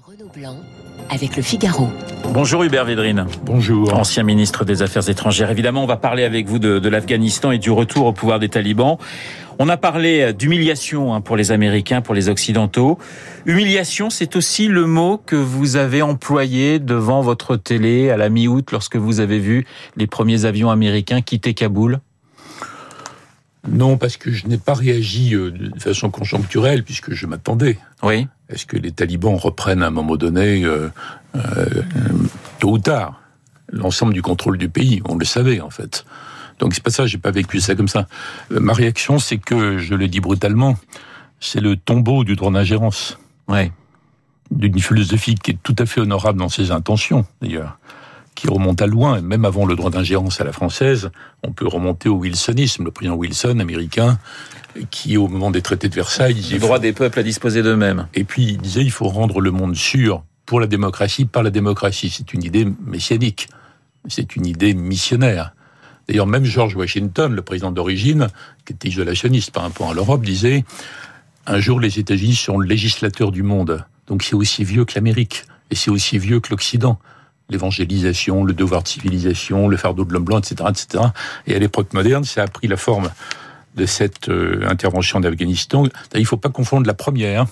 Renaud Blanc avec le Figaro. Bonjour Hubert Védrine. Bonjour. Ancien ministre des Affaires étrangères. Évidemment, on va parler avec vous de, de l'Afghanistan et du retour au pouvoir des talibans. On a parlé d'humiliation hein, pour les Américains, pour les Occidentaux. Humiliation, c'est aussi le mot que vous avez employé devant votre télé à la mi-août lorsque vous avez vu les premiers avions américains quitter Kaboul. Non, parce que je n'ai pas réagi euh, de façon conjoncturelle, puisque je m'attendais. Oui. Est-ce que les talibans reprennent à un moment donné, euh, euh, tôt ou tard, l'ensemble du contrôle du pays? On le savait, en fait. Donc c'est pas ça, j'ai pas vécu ça comme ça. Euh, ma réaction, c'est que, je le dis brutalement, c'est le tombeau du droit d'ingérence. Oui. D'une philosophie qui est tout à fait honorable dans ses intentions, d'ailleurs qui remonte à loin, même avant le droit d'ingérence à la française, on peut remonter au wilsonisme, le président Wilson, américain, qui au moment des traités de Versailles disait... Le droit des peuples à disposer d'eux-mêmes. Et puis il disait, il faut rendre le monde sûr pour la démocratie, par la démocratie. C'est une idée messianique, c'est une idée missionnaire. D'ailleurs, même George Washington, le président d'origine, qui était isolationniste par rapport à l'Europe, disait, un jour les États-Unis seront le législateur du monde. Donc c'est aussi vieux que l'Amérique, et c'est aussi vieux que l'Occident l'évangélisation, le devoir de civilisation, le fardeau de l'homme blanc, etc., etc. Et à l'époque moderne, ça a pris la forme de cette euh, intervention d'Afghanistan. Il ne faut pas confondre la première,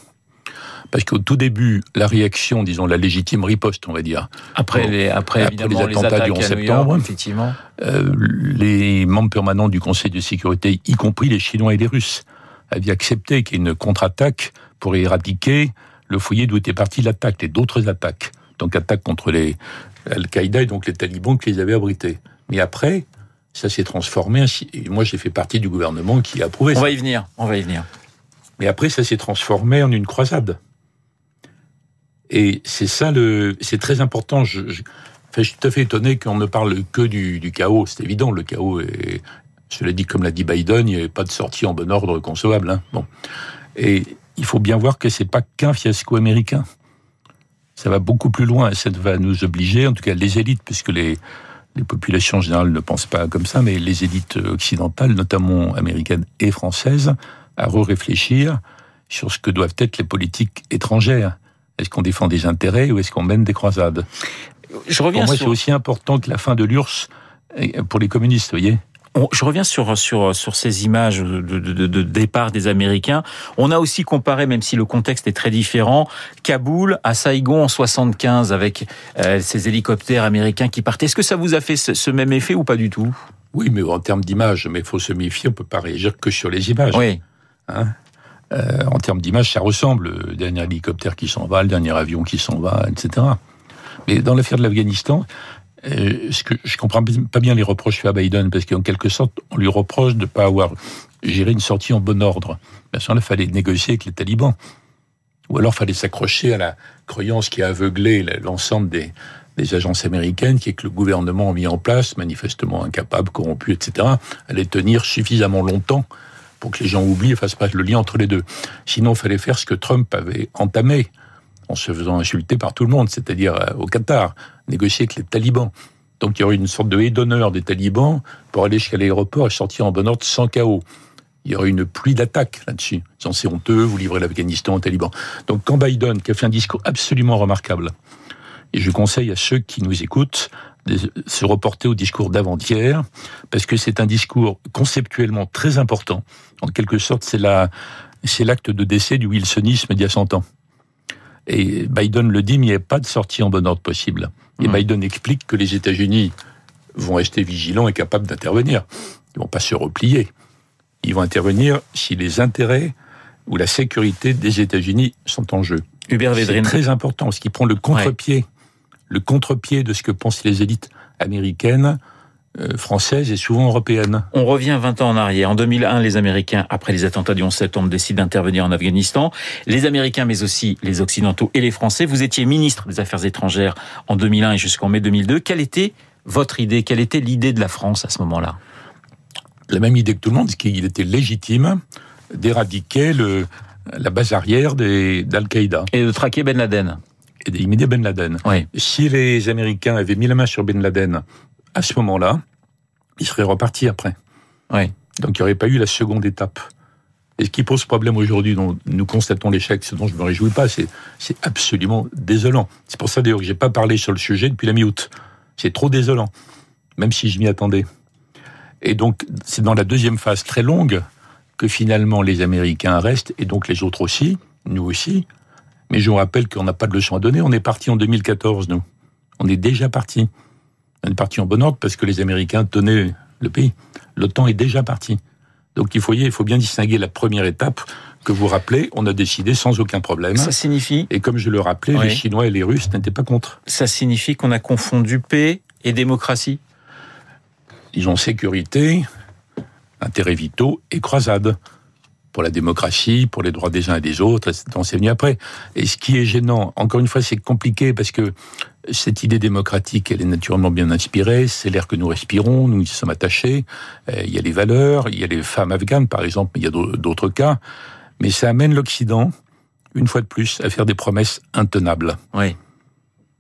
parce qu'au tout début, la réaction, disons la légitime riposte, on va dire, après les, après, après les attentats du 11 septembre, effectivement, euh, les membres permanents du Conseil de sécurité, y compris les Chinois et les Russes, avaient accepté qu'il y ait une contre-attaque pour éradiquer le foyer d'où était partie l'attaque, et d'autres attaques. Donc attaque contre les Al-Qaïda et donc les talibans qui les avaient abrités. Mais après, ça s'est transformé. Et moi, j'ai fait partie du gouvernement qui a approuvé ça. On va y venir. On va y venir. Mais après, ça s'est transformé en une croisade. Et c'est ça le, c'est très important. Je, je, enfin, je, suis tout à fait étonné qu'on ne parle que du, du chaos. C'est évident, le chaos est, je l'ai dit comme l'a dit Biden, il n'y avait pas de sortie en bon ordre concevable. Hein. Bon. Et il faut bien voir que c'est pas qu'un fiasco américain ça va beaucoup plus loin. Ça va nous obliger, en tout cas les élites, puisque les, les populations en général ne pensent pas comme ça, mais les élites occidentales, notamment américaines et françaises, à re-réfléchir sur ce que doivent être les politiques étrangères. Est-ce qu'on défend des intérêts ou est-ce qu'on mène des croisades? Je reviens Pour moi, sur... c'est aussi important que la fin de l'URSS pour les communistes, vous voyez? On, je reviens sur sur sur ces images de, de, de, de, départ des Américains. On a aussi comparé, même si le contexte est très différent, Kaboul à Saigon en 75 avec euh, ces hélicoptères américains qui partaient. Est-ce que ça vous a fait ce, ce même effet ou pas du tout? Oui, mais en termes d'image, mais il faut se méfier. On peut pas réagir que sur les images. Oui. Hein? Euh, en termes d'image, ça ressemble. Le dernier hélicoptère qui s'en va, le dernier avion qui s'en va, etc. Mais dans l'affaire de l'Afghanistan, ce que je comprends pas bien les reproches faits à Biden, parce qu'en quelque sorte, on lui reproche de ne pas avoir géré une sortie en bon ordre. Bien sûr, là, il fallait négocier avec les talibans. Ou alors, il fallait s'accrocher à la croyance qui a aveuglé l'ensemble des, des agences américaines, qui est que le gouvernement a mis en place, manifestement incapable, corrompu, etc., allait tenir suffisamment longtemps pour que les gens oublient et fassent pas le lien entre les deux. Sinon, il fallait faire ce que Trump avait entamé en se faisant insulter par tout le monde, c'est-à-dire au Qatar, négocier avec les talibans. Donc il y aurait une sorte de haie d'honneur des talibans pour aller jusqu'à l'aéroport et sortir en bon ordre sans chaos. Il y aurait une pluie d'attaques là-dessus. C'est honteux, vous livrez l'Afghanistan aux talibans. Donc quand Biden, qui a fait un discours absolument remarquable, et je conseille à ceux qui nous écoutent de se reporter au discours d'avant-hier, parce que c'est un discours conceptuellement très important. En quelque sorte, c'est l'acte de décès du wilsonisme d'il y a 100 ans. Et Biden le dit, mais il n'y a pas de sortie en bon ordre possible. Et mmh. Biden explique que les États-Unis vont rester vigilants et capables d'intervenir. Ils vont pas se replier. Ils vont intervenir si les intérêts ou la sécurité des États-Unis sont en jeu. Hubert C'est très important, parce qu'il prend le contre-pied, ouais. le contre-pied de ce que pensent les élites américaines française et souvent européenne. On revient 20 ans en arrière. En 2001, les Américains, après les attentats du 11 septembre, décident d'intervenir en Afghanistan. Les Américains, mais aussi les Occidentaux et les Français. Vous étiez ministre des Affaires étrangères en 2001 et jusqu'en mai 2002. Quelle était votre idée? Quelle était l'idée de la France à ce moment-là? La même idée que tout le monde, c'est qu'il était légitime d'éradiquer la base arrière d'Al-Qaïda. Et de traquer Ben Laden. Et d'imiter Ben Laden. Oui. Si les Américains avaient mis la main sur Ben Laden à ce moment-là, il serait reparti après. Oui. Donc il n'y aurait pas eu la seconde étape. Et ce qui pose problème aujourd'hui, dont nous constatons l'échec, ce dont je ne me réjouis pas, c'est absolument désolant. C'est pour ça d'ailleurs que j'ai pas parlé sur le sujet depuis la mi-août. C'est trop désolant, même si je m'y attendais. Et donc, c'est dans la deuxième phase très longue que finalement les Américains restent, et donc les autres aussi, nous aussi. Mais je vous rappelle qu'on n'a pas de leçon à donner. On est parti en 2014, nous. On est déjà parti. On est parti en bon ordre parce que les Américains tenaient le pays. L'OTAN est déjà parti. Donc il faut, il faut bien distinguer la première étape que vous rappelez, on a décidé sans aucun problème. Ça signifie Et comme je le rappelais, les Chinois et les Russes n'étaient pas contre. Ça signifie qu'on a confondu paix et démocratie Ils ont sécurité, intérêts vitaux et croisade pour la démocratie, pour les droits des uns et des autres, c'est venu après. Et ce qui est gênant, encore une fois, c'est compliqué parce que cette idée démocratique, elle est naturellement bien inspirée, c'est l'air que nous respirons, nous y sommes attachés, euh, il y a les valeurs, il y a les femmes afghanes par exemple, mais il y a d'autres cas, mais ça amène l'Occident, une fois de plus, à faire des promesses intenables. Oui.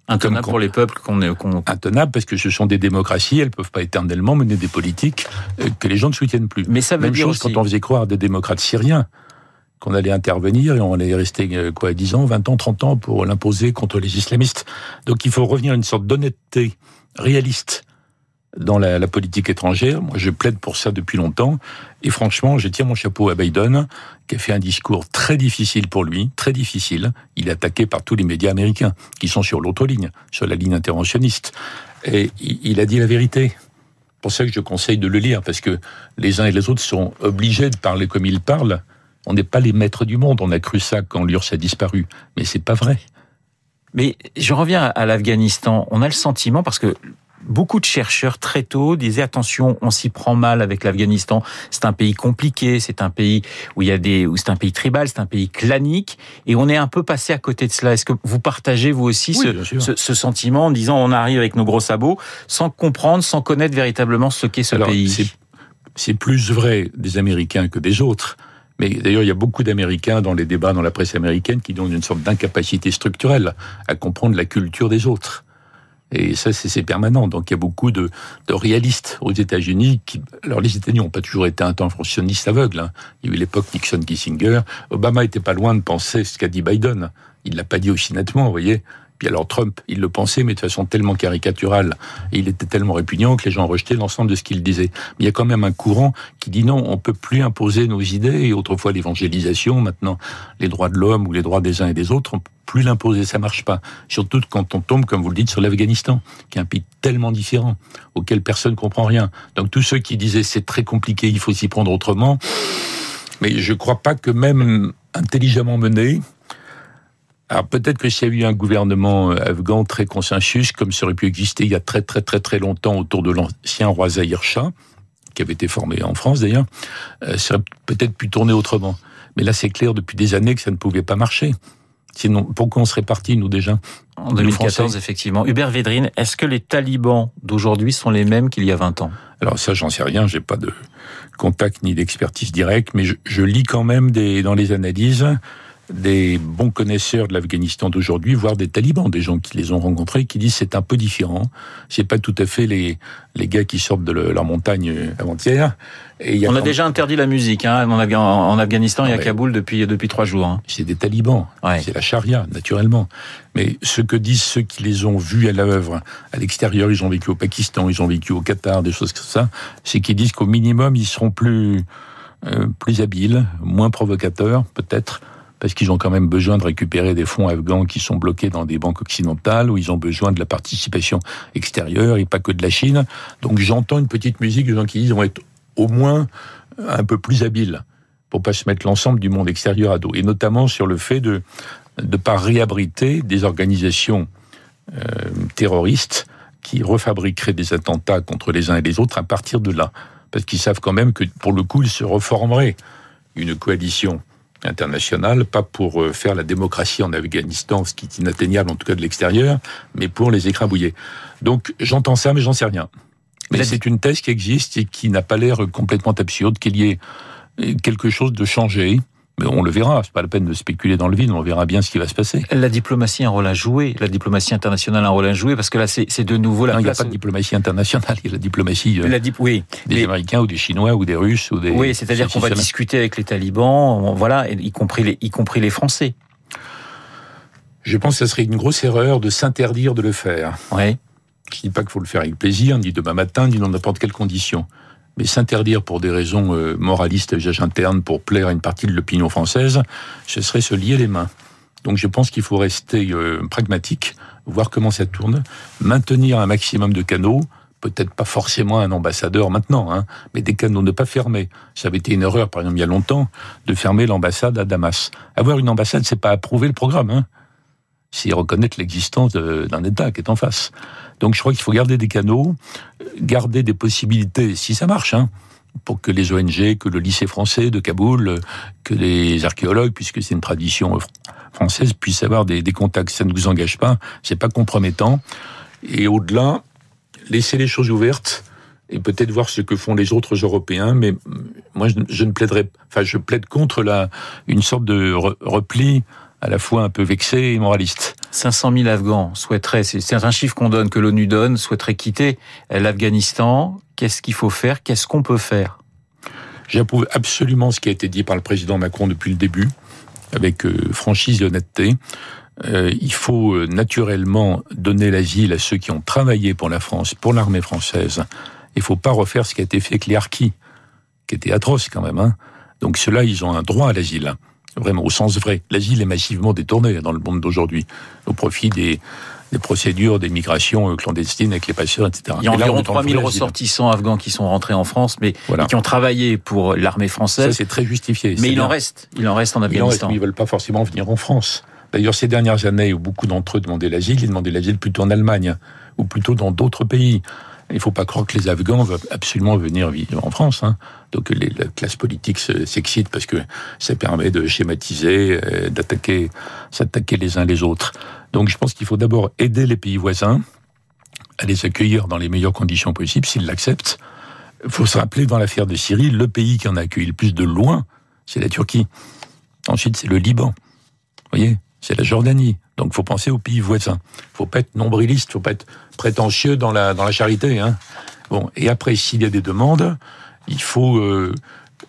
Intenable pour les peuples qu'on est. Intenable parce que ce sont des démocraties, elles peuvent pas éternellement mener des politiques euh, que les gens ne soutiennent plus. Mais ça veut Même dire chose quand on faisait croire des démocrates syriens qu'on allait intervenir et on allait rester euh, quoi 10 ans, 20 ans, 30 ans pour l'imposer contre les islamistes. Donc il faut revenir à une sorte d'honnêteté réaliste dans la, la, politique étrangère. Moi, je plaide pour ça depuis longtemps. Et franchement, je tire mon chapeau à Biden, qui a fait un discours très difficile pour lui, très difficile. Il est attaqué par tous les médias américains, qui sont sur l'autre ligne, sur la ligne interventionniste. Et il a dit la vérité. C'est pour ça que je conseille de le lire, parce que les uns et les autres sont obligés de parler comme ils parlent. On n'est pas les maîtres du monde. On a cru ça quand l'URSS a disparu. Mais c'est pas vrai. Mais je reviens à l'Afghanistan. On a le sentiment, parce que beaucoup de chercheurs très tôt disaient attention, on s'y prend mal avec l'Afghanistan. C'est un pays compliqué, c'est un pays où il y a des, où c'est un pays tribal, c'est un pays clanique, et on est un peu passé à côté de cela. Est-ce que vous partagez vous aussi ce, ce, sentiment en disant on arrive avec nos gros sabots sans comprendre, sans connaître véritablement ce qu'est ce pays? C'est plus vrai des Américains que des autres. Mais d'ailleurs, il y a beaucoup d'Américains dans les débats dans la presse américaine qui donnent une sorte d'incapacité structurelle à comprendre la culture des autres. Et ça, c'est permanent. Donc il y a beaucoup de, réalistes aux États-Unis. Qui, alors les États-Unis n'ont pas toujours été un temps fonctionniste aveugle. Hein. Il y a eu l'époque Nixon-Kissinger. Obama était pas loin de penser ce qu'a dit Biden. Il l'a pas dit aussi nettement, vous voyez. Puis alors Trump, il le pensait, mais de façon tellement caricaturale, et il était tellement répugnant que les gens rejetaient l'ensemble de ce qu'il disait. Mais il y a quand même un courant qui dit non, on peut plus imposer nos idées, et autrefois l'évangélisation, maintenant les droits de l'homme ou les droits des uns et des autres, on peut plus l'imposer, ça marche pas. Surtout quand on tombe, comme vous le dites, sur l'Afghanistan, qui est un pays tellement différent, auquel personne comprend rien. Donc tous ceux qui disaient c'est très compliqué, il faut s'y prendre autrement, mais je crois pas que même intelligemment mené, alors peut-être que s'il y a eu un gouvernement euh, afghan très consensus, comme ça aurait pu exister il y a très très très très longtemps autour de l'ancien roi Zahir Shah, qui avait été formé en France d'ailleurs, euh, ça aurait peut-être pu tourner autrement. Mais là, c'est clair depuis des années que ça ne pouvait pas marcher. Sinon, pourquoi on serait parti, nous, déjà En 2014, effectivement. Hubert Védrine, est-ce que les talibans d'aujourd'hui sont les mêmes qu'il y a 20 ans? Alors ça, j'en sais rien, j'ai pas de contact ni d'expertise directe, mais je, je, lis quand même des, dans les analyses des bons connaisseurs de l'Afghanistan d'aujourd'hui, voire des talibans, des gens qui les ont rencontrés, qui disent c'est un peu différent. C'est pas tout à fait les, les gars qui sortent de leur montagne avant-hier. Et On a déjà interdit la musique hein, en, Afghanistan et à Kaboul depuis, depuis trois jours. Hein. C'est des talibans, c'est la charia, naturellement. Mais ce que disent ceux qui les ont vus à l'œuvre, à l'extérieur, ils ont vécu au Pakistan, ils ont vécu au Qatar, des choses comme ça, c'est qu'ils disent qu'au minimum, ils seront plus, euh, plus habiles, moins provocateurs, peut-être, parce qu'ils ont quand même besoin de récupérer des fonds afghans qui sont bloqués dans des banques occidentales, où ils ont besoin de la participation extérieure et pas que de la Chine. Donc j'entends une petite musique de gens qui disent vont être au moins un peu plus habiles pour pas se mettre l'ensemble du monde extérieur à dos, et notamment sur le fait de ne pas réabriter des organisations euh, terroristes qui refabriqueraient des attentats contre les uns et les autres à partir de là, parce qu'ils savent quand même que pour le coup ils se reformeraient une coalition internationale, pas pour euh, faire la démocratie en Afghanistan, ce qui est inatteignable en tout cas de l'extérieur, mais pour les écrabouiller. Donc j'entends ça, mais j'en sais rien. Mais c'est une thèse qui existe et qui n'a pas l'air complètement absurde, qu'il y ait euh, quelque chose de changé, Mais on le verra, c'est pas la peine de spéculer dans le vide, on verra bien ce qui va se passer. La diplomatie a un rôle à jouer, la diplomatie internationale a un rôle à jouer, parce que là, c'est de nouveau la non, place... Il n'y a pas de diplomatie internationale, il y a la diplomatie euh, la dip... oui, des mais... Américains ou des Chinois ou des Russes ou des... Oui, c'est-à-dire qu'on va discuter avec les talibans, voilà, y compris les, y compris les Français. Je pense que ce serait une grosse erreur de s'interdire de le faire. Oui. Je ne dis pas qu'il faut le faire avec plaisir, ni demain matin, ni dans n'importe quelle condition. Mais s'interdire pour des raisons euh, moralistes, usage interne, pour plaire à une partie de l'opinion française, ce serait se lier les mains. Donc je pense qu'il faut rester euh, pragmatique, voir comment ça tourne, maintenir un maximum de canaux, peut-être pas forcément un ambassadeur maintenant, hein, mais des canaux ne pas fermer. Ça avait été une erreur, par exemple, il y a longtemps, de fermer l'ambassade à Damas. Avoir une ambassade, c'est pas approuver le programme. Hein c'est reconnaître l'existence d'un État qui est en face. Donc je crois qu'il faut garder des canaux, garder des possibilités, si ça marche, hein, pour que les ONG, que le lycée français de Kaboul, que les archéologues, puisque c'est une tradition française, puissent avoir des, contacts. Ça ne vous engage pas, c'est pas compromettant. Et au-delà, laisser les choses ouvertes et peut-être voir ce que font les autres Européens. Mais moi, je, ne plaiderai, enfin, je plaide contre une sorte de repli à la fois un peu vexé et moraliste. 500 000 Afghans souhaiteraient, c'est un chiffre qu'on donne, que l'ONU donne, souhaiteraient quitter l'Afghanistan. Qu'est-ce qu'il faut faire? Qu'est-ce qu'on peut faire? J'approuve absolument ce qui a été dit par le président Macron depuis le début, avec euh, franchise et honnêteté. Euh, il faut euh, naturellement donner l'asile à ceux qui ont travaillé pour la France, pour l'armée française. Il faut pas refaire ce qui a été fait avec les harkis, qui était atroce quand même. Hein. Donc ceux-là, ils ont un droit à l'asile vraiment au sens vrai. L'asile est massivement détourné dans le monde d'aujourd'hui, au profit des, des procédures des migrations clandestines avec les passeurs, etc. Il y a environ 3000 ressortissants afghans qui sont rentrés en France, mais voilà. qui ont travaillé pour l'armée française. Ça, c'est très justifié. Mais il bien. en reste. Il en reste en Afghanistan. Reste, ils veulent pas forcément venir en France. D'ailleurs, ces dernières années où beaucoup d'entre eux demandaient l'asile, ils demandaient l'asile plutôt en Allemagne, ou plutôt dans d'autres pays. Il ne faut pas croire que les Afghans veulent absolument venir vivre en France. Hein. Donc les, la classe politique s'excite parce que ça permet de schématiser, euh, d'attaquer, s'attaquer les uns les autres. Donc je pense qu'il faut d'abord aider les pays voisins à les accueillir dans les meilleures conditions possibles, s'ils l'acceptent. Il faut se rappeler dans l'affaire de Syrie, le pays qui en a accueilli le plus de loin, c'est la Turquie. Ensuite, c'est le Liban. Vous voyez? C'est la Jordanie. Donc, faut penser aux pays voisins. Faut pas être nombriliste, faut pas être prétentieux dans la dans la charité. Hein. Bon, et après, s'il y a des demandes, il faut euh,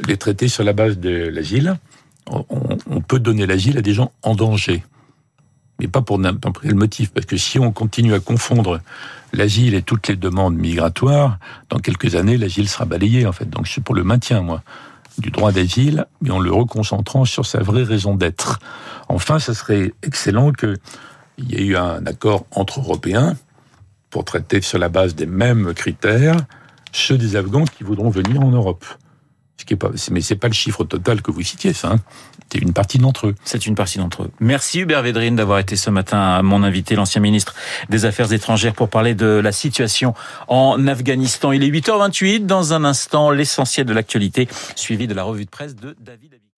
les traiter sur la base de l'asile. On, on, peut donner l'asile à des gens en danger, mais pas pour n'importe quel motif, parce que si on continue à confondre l'asile et toutes les demandes migratoires, dans quelques années, l'asile sera balayé en fait. Donc, c'est pour le maintien, moi du droit d'asile, mais en le reconcentrant sur sa vraie raison d'être. Enfin, ce serait excellent qu'il y ait eu un accord entre Européens pour traiter sur la base des mêmes critères ceux des Afghans qui voudront venir en Europe. Ce qui pas, mais c'est pas le chiffre total que vous citiez, ça. Hein. C'est une partie d'entre eux. C'est une partie d'entre eux. Merci Hubert Védrine d'avoir été ce matin mon invité, l'ancien ministre des Affaires étrangères, pour parler de la situation en Afghanistan. Il est 8h28. Dans un instant, l'essentiel de l'actualité, suivi de la revue de presse de David.